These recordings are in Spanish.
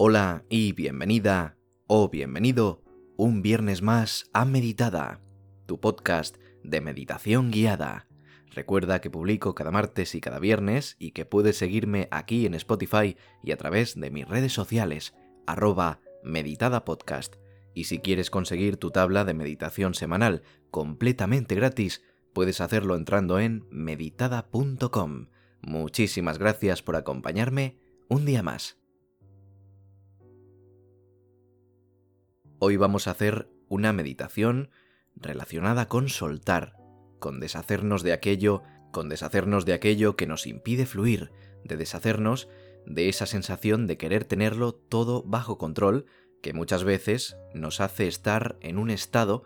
Hola y bienvenida o bienvenido un viernes más a Meditada, tu podcast de meditación guiada. Recuerda que publico cada martes y cada viernes y que puedes seguirme aquí en Spotify y a través de mis redes sociales, arroba meditadapodcast. Y si quieres conseguir tu tabla de meditación semanal completamente gratis, puedes hacerlo entrando en meditada.com. Muchísimas gracias por acompañarme un día más. Hoy vamos a hacer una meditación relacionada con soltar, con deshacernos de aquello, con deshacernos de aquello que nos impide fluir, de deshacernos de esa sensación de querer tenerlo todo bajo control que muchas veces nos hace estar en un estado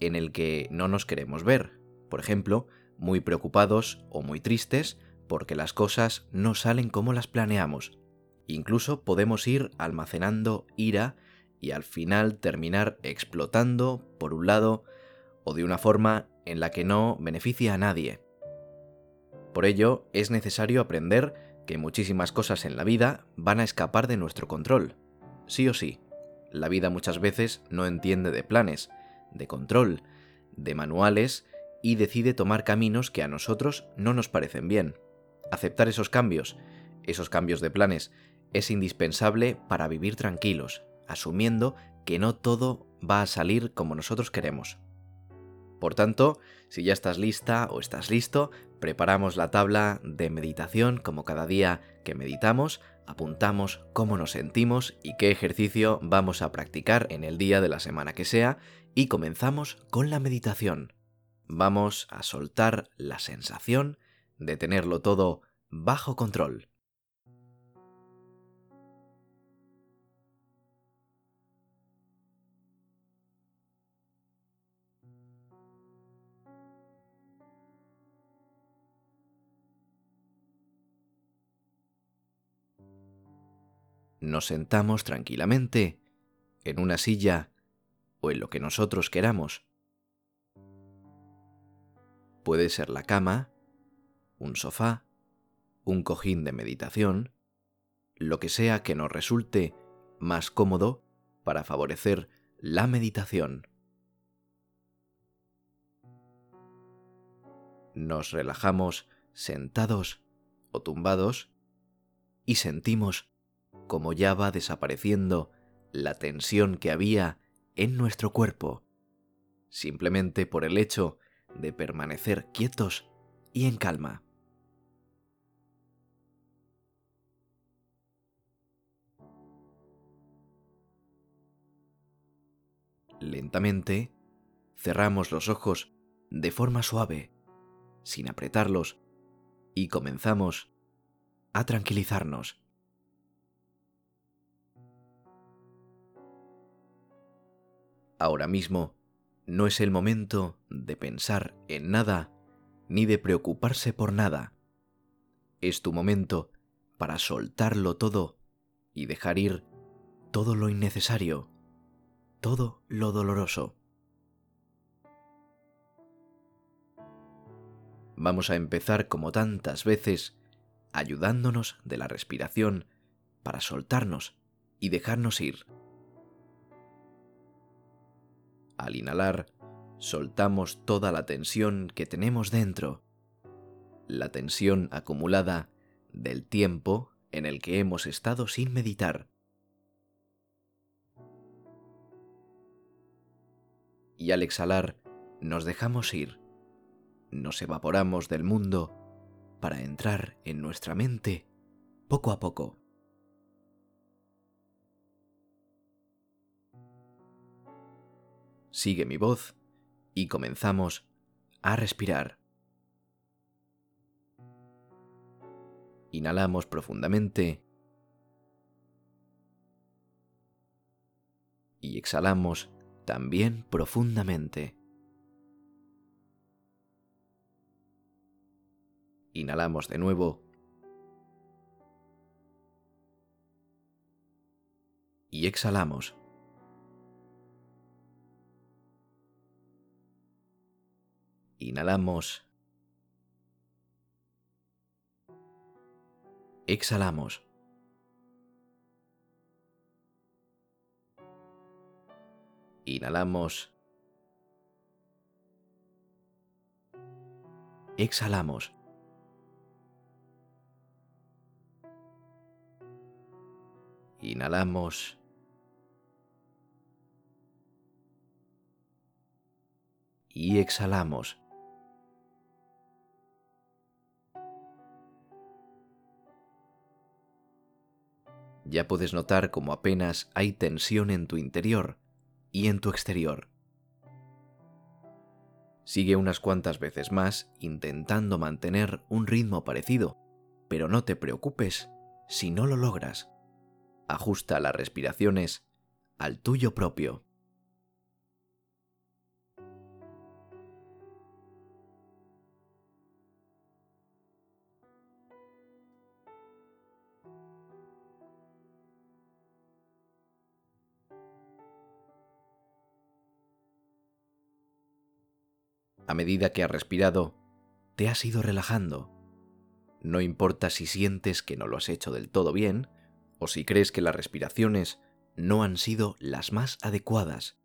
en el que no nos queremos ver. Por ejemplo, muy preocupados o muy tristes porque las cosas no salen como las planeamos. Incluso podemos ir almacenando ira y al final terminar explotando por un lado o de una forma en la que no beneficia a nadie. Por ello, es necesario aprender que muchísimas cosas en la vida van a escapar de nuestro control. Sí o sí, la vida muchas veces no entiende de planes, de control, de manuales y decide tomar caminos que a nosotros no nos parecen bien. Aceptar esos cambios, esos cambios de planes, es indispensable para vivir tranquilos, asumiendo que no todo va a salir como nosotros queremos. Por tanto, si ya estás lista o estás listo, preparamos la tabla de meditación como cada día que meditamos, apuntamos cómo nos sentimos y qué ejercicio vamos a practicar en el día de la semana que sea y comenzamos con la meditación. Vamos a soltar la sensación de tenerlo todo bajo control. Nos sentamos tranquilamente en una silla o en lo que nosotros queramos. Puede ser la cama, un sofá, un cojín de meditación, lo que sea que nos resulte más cómodo para favorecer la meditación. Nos relajamos sentados o tumbados y sentimos como ya va desapareciendo la tensión que había en nuestro cuerpo, simplemente por el hecho de permanecer quietos y en calma. Lentamente, cerramos los ojos de forma suave, sin apretarlos, y comenzamos a tranquilizarnos. Ahora mismo no es el momento de pensar en nada ni de preocuparse por nada. Es tu momento para soltarlo todo y dejar ir todo lo innecesario, todo lo doloroso. Vamos a empezar como tantas veces ayudándonos de la respiración para soltarnos y dejarnos ir. Al inhalar, soltamos toda la tensión que tenemos dentro, la tensión acumulada del tiempo en el que hemos estado sin meditar. Y al exhalar, nos dejamos ir, nos evaporamos del mundo para entrar en nuestra mente poco a poco. Sigue mi voz y comenzamos a respirar. Inhalamos profundamente y exhalamos también profundamente. Inhalamos de nuevo y exhalamos. Inhalamos. Exhalamos. Inhalamos. Exhalamos. Inhalamos. Y exhalamos. Ya puedes notar como apenas hay tensión en tu interior y en tu exterior. Sigue unas cuantas veces más intentando mantener un ritmo parecido, pero no te preocupes si no lo logras. Ajusta las respiraciones al tuyo propio. A medida que has respirado, te has ido relajando. No importa si sientes que no lo has hecho del todo bien o si crees que las respiraciones no han sido las más adecuadas.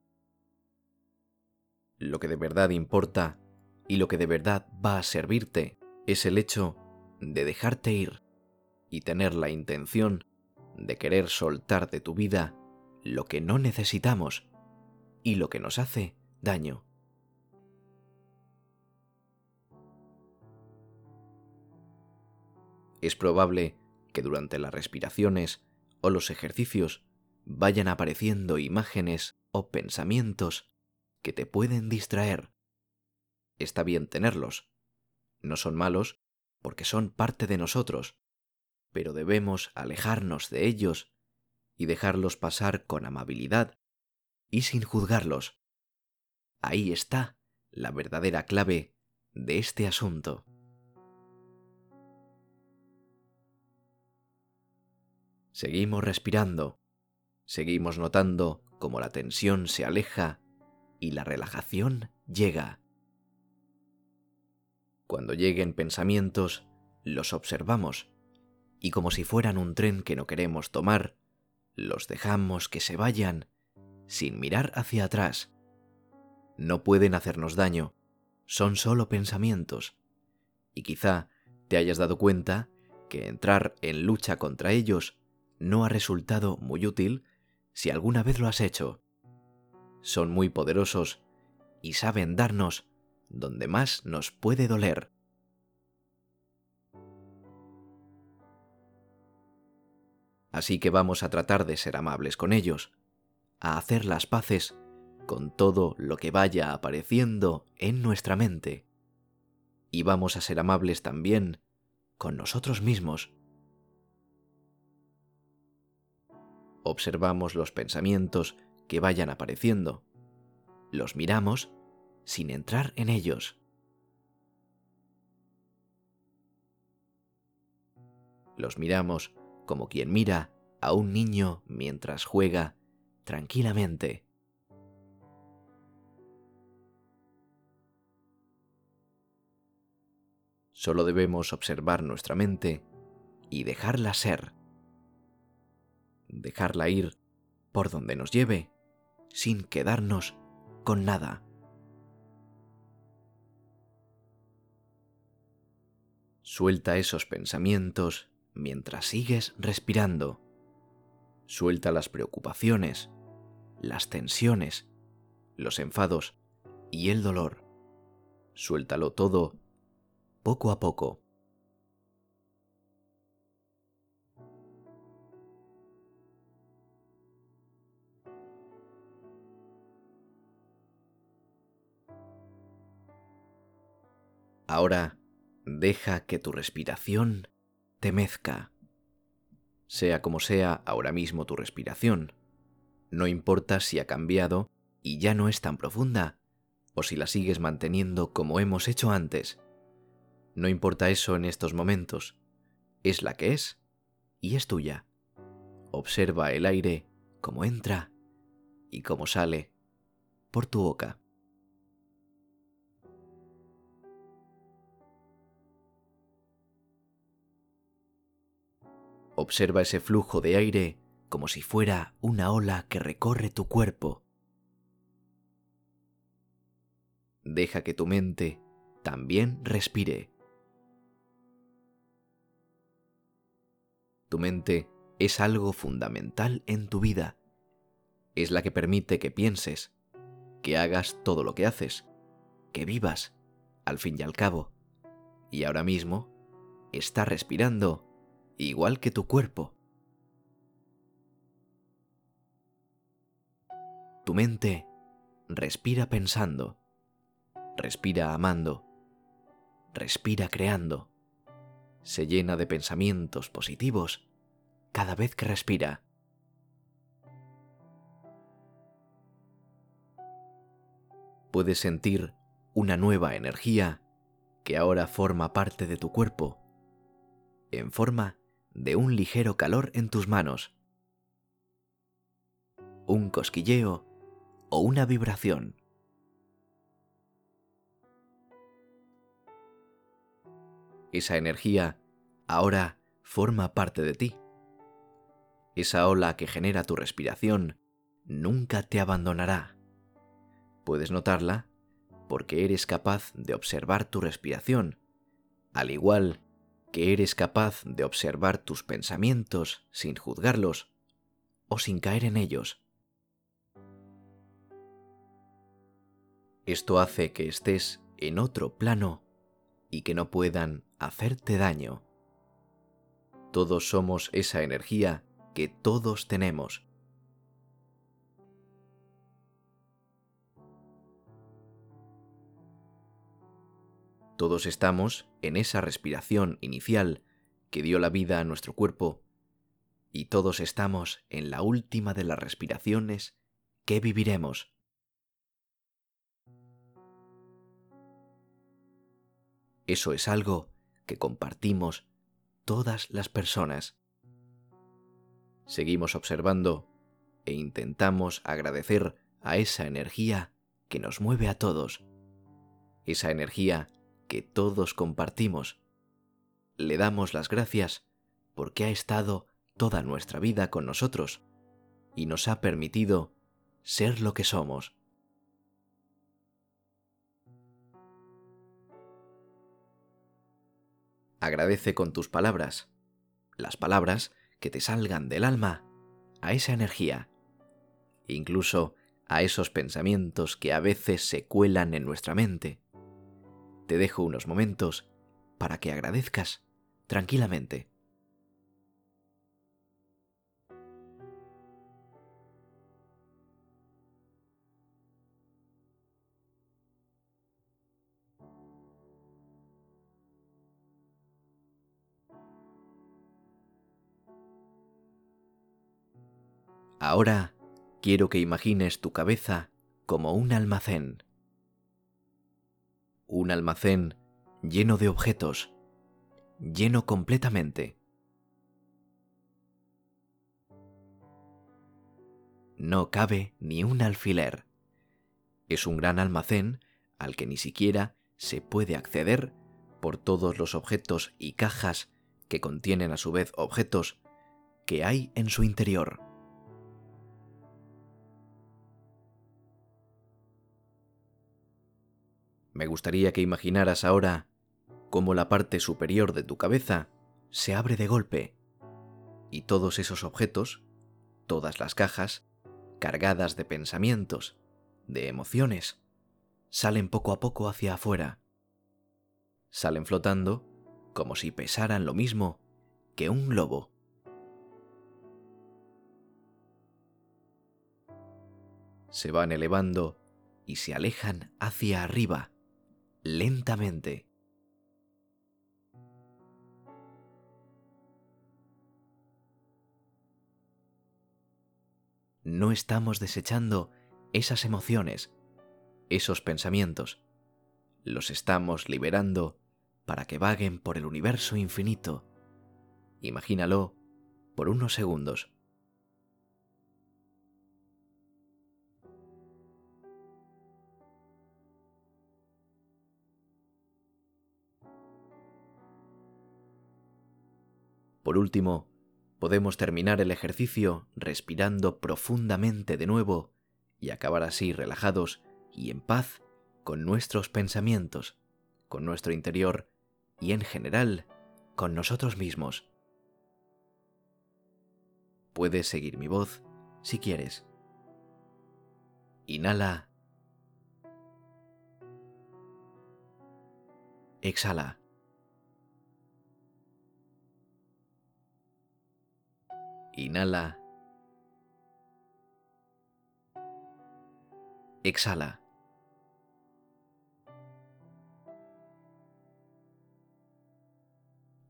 Lo que de verdad importa y lo que de verdad va a servirte es el hecho de dejarte ir y tener la intención de querer soltar de tu vida lo que no necesitamos y lo que nos hace daño. Es probable que durante las respiraciones o los ejercicios vayan apareciendo imágenes o pensamientos que te pueden distraer. Está bien tenerlos. No son malos porque son parte de nosotros, pero debemos alejarnos de ellos y dejarlos pasar con amabilidad y sin juzgarlos. Ahí está la verdadera clave de este asunto. Seguimos respirando, seguimos notando cómo la tensión se aleja y la relajación llega. Cuando lleguen pensamientos, los observamos y como si fueran un tren que no queremos tomar, los dejamos que se vayan sin mirar hacia atrás. No pueden hacernos daño, son solo pensamientos. Y quizá te hayas dado cuenta que entrar en lucha contra ellos no ha resultado muy útil si alguna vez lo has hecho. Son muy poderosos y saben darnos donde más nos puede doler. Así que vamos a tratar de ser amables con ellos, a hacer las paces con todo lo que vaya apareciendo en nuestra mente. Y vamos a ser amables también con nosotros mismos. Observamos los pensamientos que vayan apareciendo. Los miramos sin entrar en ellos. Los miramos como quien mira a un niño mientras juega tranquilamente. Solo debemos observar nuestra mente y dejarla ser dejarla ir por donde nos lleve, sin quedarnos con nada. Suelta esos pensamientos mientras sigues respirando. Suelta las preocupaciones, las tensiones, los enfados y el dolor. Suéltalo todo poco a poco. Ahora deja que tu respiración te mezca. Sea como sea ahora mismo tu respiración, no importa si ha cambiado y ya no es tan profunda, o si la sigues manteniendo como hemos hecho antes. No importa eso en estos momentos, es la que es y es tuya. Observa el aire como entra y como sale por tu boca. Observa ese flujo de aire como si fuera una ola que recorre tu cuerpo. deja que tu mente también respire. Tu mente es algo fundamental en tu vida. Es la que permite que pienses, que hagas todo lo que haces, que vivas, al fin y al cabo. Y ahora mismo está respirando igual que tu cuerpo. Tu mente respira pensando, respira amando, respira creando, se llena de pensamientos positivos cada vez que respira. Puedes sentir una nueva energía que ahora forma parte de tu cuerpo, en forma de un ligero calor en tus manos, un cosquilleo o una vibración. Esa energía ahora forma parte de ti. Esa ola que genera tu respiración nunca te abandonará. Puedes notarla porque eres capaz de observar tu respiración, al igual que eres capaz de observar tus pensamientos sin juzgarlos o sin caer en ellos. Esto hace que estés en otro plano y que no puedan hacerte daño. Todos somos esa energía que todos tenemos. Todos estamos en esa respiración inicial que dio la vida a nuestro cuerpo y todos estamos en la última de las respiraciones que viviremos. Eso es algo que compartimos todas las personas. Seguimos observando e intentamos agradecer a esa energía que nos mueve a todos, esa energía que todos compartimos. Le damos las gracias porque ha estado toda nuestra vida con nosotros y nos ha permitido ser lo que somos. Agradece con tus palabras, las palabras que te salgan del alma, a esa energía, incluso a esos pensamientos que a veces se cuelan en nuestra mente. Te dejo unos momentos para que agradezcas tranquilamente. Ahora quiero que imagines tu cabeza como un almacén. Un almacén lleno de objetos, lleno completamente. No cabe ni un alfiler. Es un gran almacén al que ni siquiera se puede acceder por todos los objetos y cajas que contienen a su vez objetos que hay en su interior. Me gustaría que imaginaras ahora cómo la parte superior de tu cabeza se abre de golpe y todos esos objetos, todas las cajas, cargadas de pensamientos, de emociones, salen poco a poco hacia afuera. Salen flotando como si pesaran lo mismo que un globo. Se van elevando y se alejan hacia arriba lentamente. No estamos desechando esas emociones, esos pensamientos. Los estamos liberando para que vaguen por el universo infinito. Imagínalo por unos segundos. Por último, podemos terminar el ejercicio respirando profundamente de nuevo y acabar así relajados y en paz con nuestros pensamientos, con nuestro interior y en general con nosotros mismos. Puedes seguir mi voz si quieres. Inhala. Exhala. Inhala. Exhala.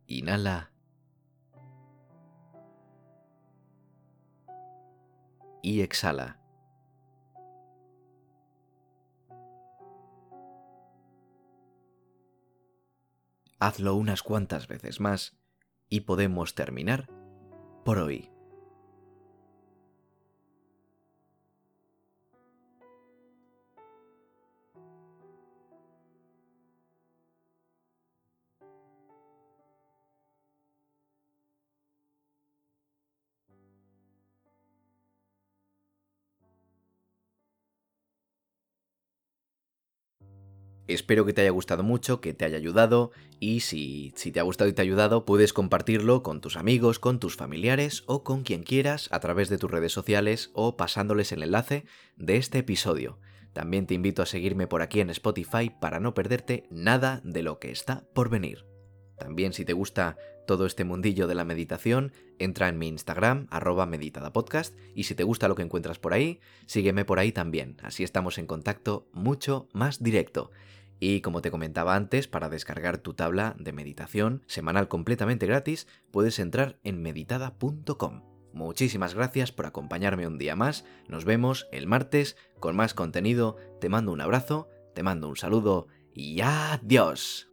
Inhala. Y exhala. Hazlo unas cuantas veces más y podemos terminar por hoy. Espero que te haya gustado mucho, que te haya ayudado y si, si, te ha gustado y te ha ayudado puedes compartirlo con tus amigos, con tus familiares o con quien quieras a través de tus redes sociales o pasándoles el enlace de este episodio. También te invito a seguirme por aquí en Spotify para no perderte nada de lo que está por venir. También si te gusta todo este mundillo de la meditación, entra en mi Instagram, arroba meditadapodcast, y si te gusta lo que encuentras por ahí, sígueme por ahí también, así estamos en contacto mucho más directo. Y como te comentaba antes, para descargar tu tabla de meditación semanal completamente gratis, puedes entrar en meditada.com. Muchísimas gracias por acompañarme un día más, nos vemos el martes con más contenido, te mando un abrazo, te mando un saludo y adiós.